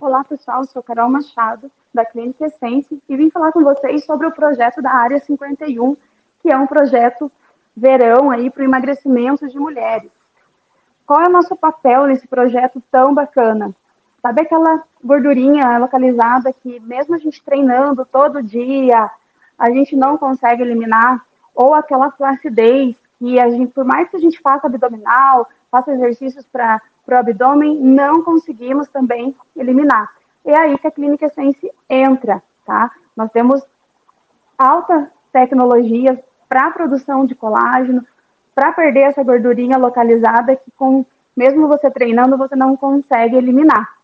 Olá, pessoal, sou Carol Machado, da Clínica Essence, e vim falar com vocês sobre o projeto da Área 51, que é um projeto verão aí para o emagrecimento de mulheres. Qual é o nosso papel nesse projeto tão bacana? Sabe aquela gordurinha localizada que mesmo a gente treinando todo dia, a gente não consegue eliminar? Ou aquela flacidez que a gente, por mais que a gente faça abdominal, faça exercícios para o abdômen, não conseguimos também eliminar. É aí que a Clínica Essence entra, tá? Nós temos alta tecnologia para produção de colágeno, para perder essa gordurinha localizada que com mesmo você treinando, você não consegue eliminar.